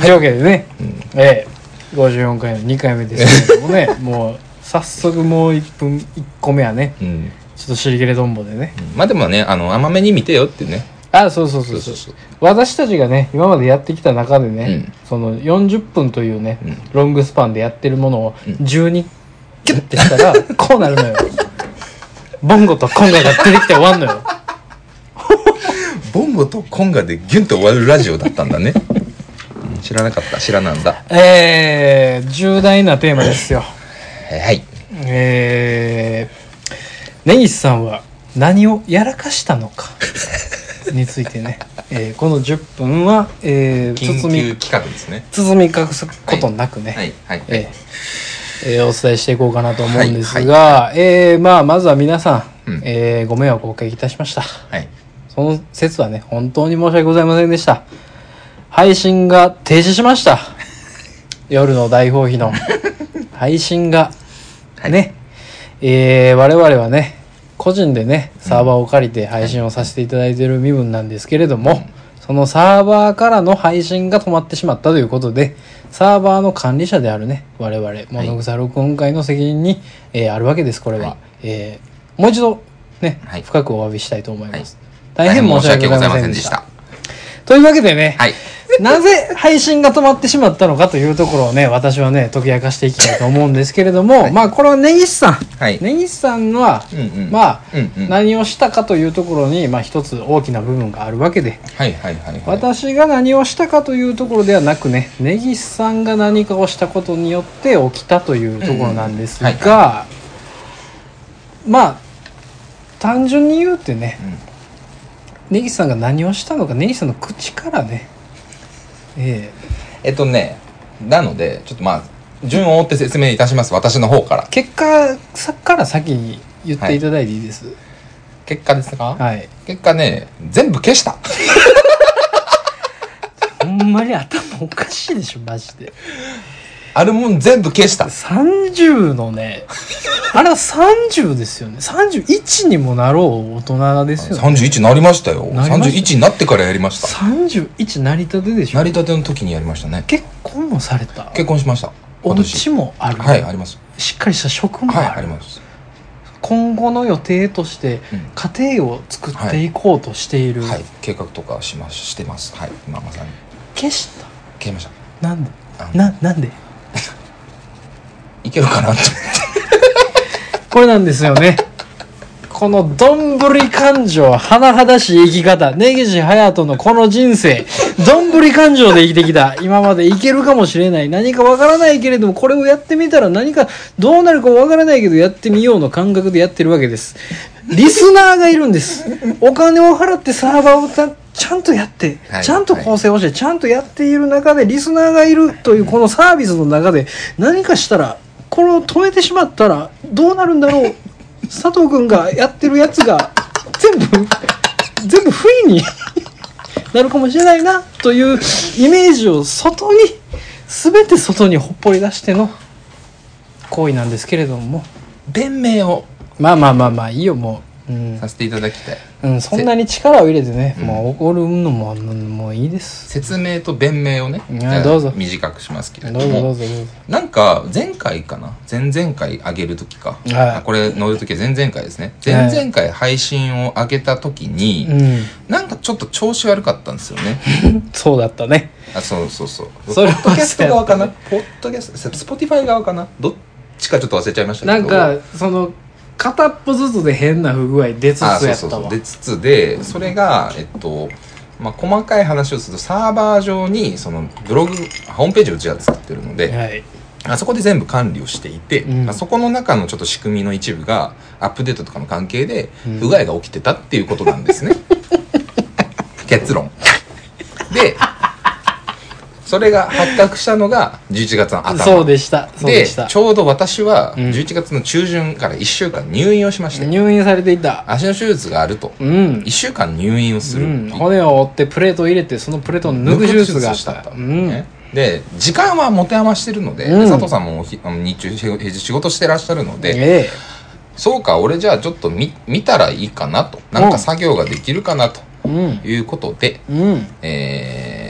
というわけでね、ええ54回の2回目ですけれどもね もう早速もう1分1個目はねうん。ちょっと尻切れどんぼでね。まあでもねあの甘めに見てよってね。あそうそうそうそう。そうそう私たちがね今までやってきた中でね、うん。その40分というね、うん。ロングスパンでやってるものをうん。12キュッてしたら こうなるのよ。ボンゴとコンガが出てきて終わんのよ。ボンゴとコンガでギュンと終わるラジオだったんだね。うん知らなかった。知らなんだ。えー、重大なテーマですよ。はいはい。えー、根岸さんは何をやらかしたのか についてね、えーこの10分は、えー、緊急企画ですね。包み隠すことなくね、はい。はい。えーえーお伝えしていこうかなと思うんですが、えーまあ、まずは皆さん、うん。えーご迷惑をおかけいたしました。はい。その説はね本当に申し訳ございませんでした配信が停止しました。夜の大放棄の。配信が。はい。ね、えー我々はね個人でねサーバーを借りて配信をさせていただいている身分なんですけれども、そのサーバーからの配信が止まってしまったということでサーバーの管理者であるね我々物草録音会の責任に、えーあるわけですこれは、はい。えーもう一度ね、はい。深くお詫びしたいと思います、大大変申し訳ございませんでした。というわけでね、はいなぜ配信が止まってしまったのかというところをね私はね解き明かしていきたいと思うんですけれども、はい。まあこれは根岸さん。はい。根岸さんは、うんうん。まあ、うんうん。何をしたかというところに、まあ、一つ大きな部分があるわけで、はいはいはいはい。私が何をしたかというところではなくね根岸さんが何かをしたことによって起きたというところなんですうん。うんがまあ単純に言うてね根岸さんが何をしたのか根岸さんの口からねええ。っとねなのでちょっとまあ順を追って説明いたします私の方から。え結果さから先に言っていただいていいです。結果ですか、はい、結果ね全部消した。ほんまに頭おかしいでしょマジであるもん全部消した。30のね あれは30ですよね。31にもなろう大人ですよね。31なりましたよ。なりました。31になってからやりました。31成り立てでしょ成り立ての時にやりましたね。結婚もされた。結婚しました。お今年。家もある、はいあります。しっかりした職もある、はいあります。今後の予定としてうん。家庭を作っていこうとしている、はい。計画とかしましてます。はい。今まさに。消した？消えました。なんで？あななんで？いけるかなとこれなんですよね。このどんぶり感情甚だしい生き方。根岸隼人のこの人生。どんぶり感情で生きてきた。今までいけるかもしれない。何かわからないけれどもこれをやってみたら何かどうなるかわからないけどやってみようの感覚でやってるわけです。リスナーがいるんです。お金を払ってサーバーをたちゃんとやって、はい。ちゃんと構成をして、ちゃんとやっている中でリスナーがいるというこのサービスの中で何かしたらこれを止めてしまったらどうなるんだろう。佐藤君がやってるやつが全部全部不意になるかもしれないなというイメージを外に全て外にほっぽり出しての行為なんですけれども。弁明を。まあまあまあまあいいよもう、うんさせていただきたい。うん、そんなに力を入れてね、うん。もう怒るのももういいです。説明と弁明をねどうぞ。短くしますけれどうぞどうぞどうぞ。なんか前回かな？前々回上げる時か、はい。あこれ乗る時は前々回ですね。前々回配信を上げた時に、うん。なんかちょっと調子悪かったんですよね。そうだったね。あそうそうそう。それはポッドキャスト側かな？ポッドキャストスポティファイ側かな？どっちかちょっと忘れちゃいましたけど。なんかその片っぽずつで変な不具合出つつやあったわ。そうそうそう。出つつでそれがえっとまあ細かい話をするとサーバー上にそのブログホームページをうちは作ってるので、はい。あそこで全部管理をしていて、うん。まあそこの中のちょっと仕組みの一部がアップデートとかの関係でうん。不具合が起きてたっていうことなんですね、結論。でそれが発覚したのが11月の頭。そうでした。そうででした。ちょうど私はうん。11月の中旬から1週間入院をしまして、入院されていた。足の手術があると。うん。1週間入院をすうる、ん、骨を折ってプレートを入れてそのプレートを抜く手術があっしたと、うん。ね。で時間は持て余してるので、うん。佐藤さんもひあの日中し平日仕事してらっしゃるので、えそうか俺じゃあちょっと見見たらいいかなと。なんか作業ができるかなとえうん。いうことで、うん。えー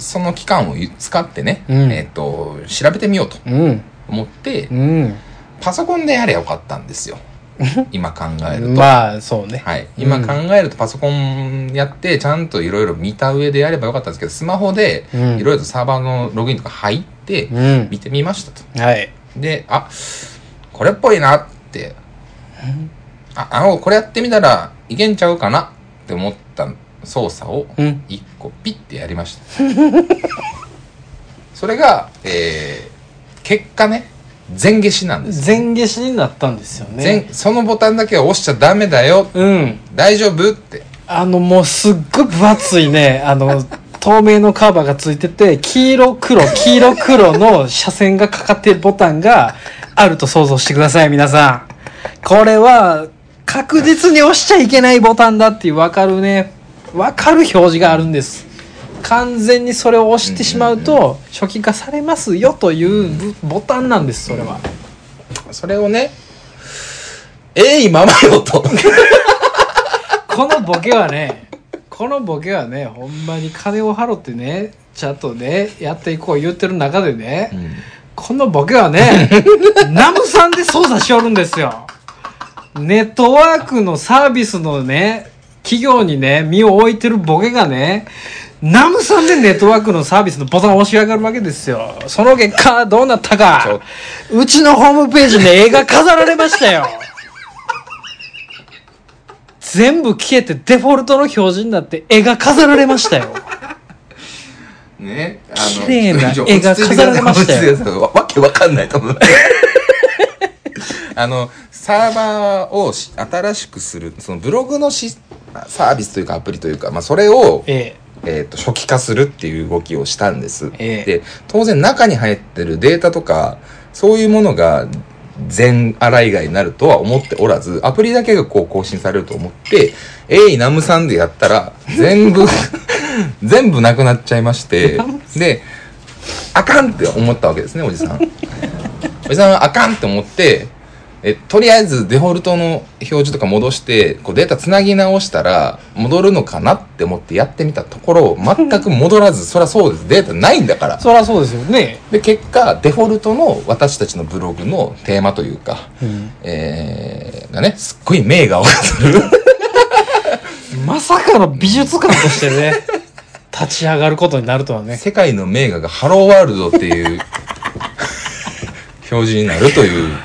その期間を使ってね、うん。えっ、と調べてみようとうん。思って、うん。パソコンでやればよかったんですよ。今考えると、まあそうね。はい、今考えるとパソコンやってちゃんといろいろ見た上でやればよかったんですけどスマホでうん。いろいろとサーバーのログインとか入ってうん。見てみましたと。はい。であこれっぽいなって。ああのこれやってみたらいけんちゃうかなって思った操作をうん。一個ピッてやりました。それが、えー、結果ね全消しなんです。全消しになったんですよね。全そのボタンだけは押しちゃダメだよ。うん。大丈夫って。あのもうすっごい分厚いねあの透明のカバーがついてて黄色黒黄色黒の斜線がかかっているボタンがあると想像してください皆さん。これは確実に押しちゃいけないボタンだっていう分かるね分かる表示があるんです。完全にそれを押してしまうと初期化されますよというボタンなんですそれは。それをねえいままよと。このボケはねこのボケはねほんまに金を払ってねちゃんとねやっていこう言ってる中でね、このボケはね ナムさんで操作しよるんですよ。ネットワークのサービスのね企業にね身を置いてるボケがねナムさんでネットワークのサービスのボタンを押し上がるわけですよ。その結果どうなったか。うちのホームページに絵が飾られましたよ。全部消えてデフォルトの表示になって絵が飾られましたよ。ねあ綺麗な絵が飾られましたよ。わわけわかんないと思う。あのサーバーをし新しくするそのブログのしサービスというかアプリというか、まあ、それを、ええ。ー、と初期化するっていう動きをしたんです、ええ。で当然中に入ってるデータとかそういうものが全洗い外になるとは思っておらずアプリだけがこう更新されると思って「えいナムさん」でやったら全部 全部なくなっちゃいましてであかんって思ったわけですねおじさん。おじさんはあかんって思ってえとりあえずデフォルトの表示とか戻してこうデータつなぎ直したら戻るのかなって思ってやってみたところ全く戻らず そりゃそうです。データないんだから。そりゃそうですよね。で結果デフォルトの私たちのブログのテーマというか、うん。えー、がねすっごい名画を飾る。まさかの美術館としてね 立ち上がることになるとはね。世界の名画がハローワールドっていう表示になるという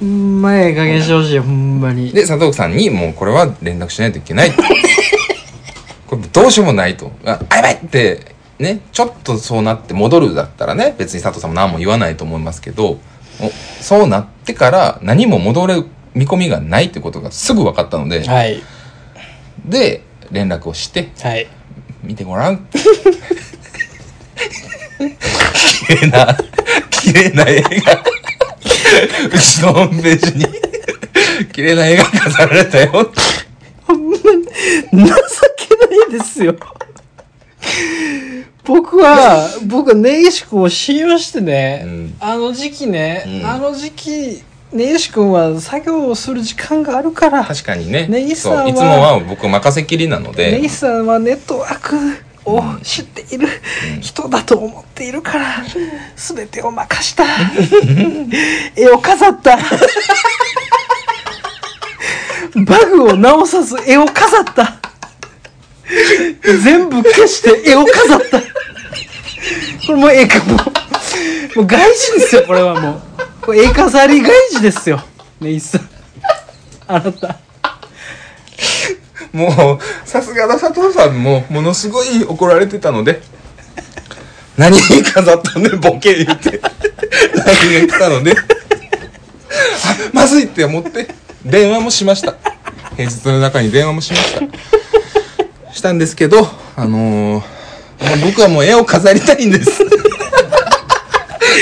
ほんまええ加減してほしいほんまに。で佐藤さんにもうこれは連絡しないといけない これどうしようもないと。ああやばい！ってねちょっとそうなって戻るだったらね別に佐藤さんも何も言わないと思いますけどおそうなってから何も戻る見込みがないってことがすぐ分かったので、はい。で連絡をしてはい。見てごらん。綺麗な綺麗な絵がうちのホームページに綺麗な絵が飾られたよ。情けないですよ。僕は僕は根岸君を信用してね、うん。あの時期ね、うん。あの時期根岸君は作業をする時間があるから確かにね。根岸さんはいつもは僕任せきりなの根で岸さんはネットワークを知っている人だと思っているから全てを任した。絵を飾った。バグを直さず絵を飾った。全部消して絵を飾った。これもう絵かも。うもう外事ですよこれはもう。これ絵飾り外事ですよ根岸さん。あなたもうさすがだ佐藤さんもものすごい怒られてたので。何に飾ったねボケ言って。LINE が来たので。あまずいって思って。電話もしました。平日の中に電話もしました。したんですけどあのー僕はもう絵を飾りたいんです。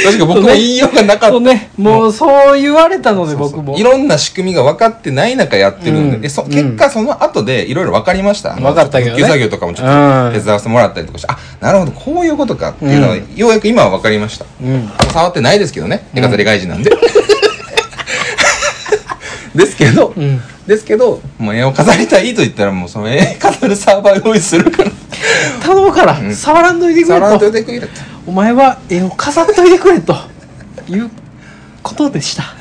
確か僕も言いようがなかった。ね。もうそう言われたので僕も。いろんな仕組みが分かってない中やってるんで、うん。でそうん。結果その後でいろいろ分かりました。分かったけどね。作業とかもちょっうん。と手伝わせてもらったりとかして、あ、なるほど、こういうことかっていうのは、うん。ようやく今は分かりました。うん。触ってないですけどね。手飾り外事なんで。ですけど、うん。ですけど、もう絵を飾りたいと言ったらもうその絵飾るサーバー用意するから、頼むから、うん。触らんといてく触らんれとといてくれとお前は絵を飾っといてくれということでした。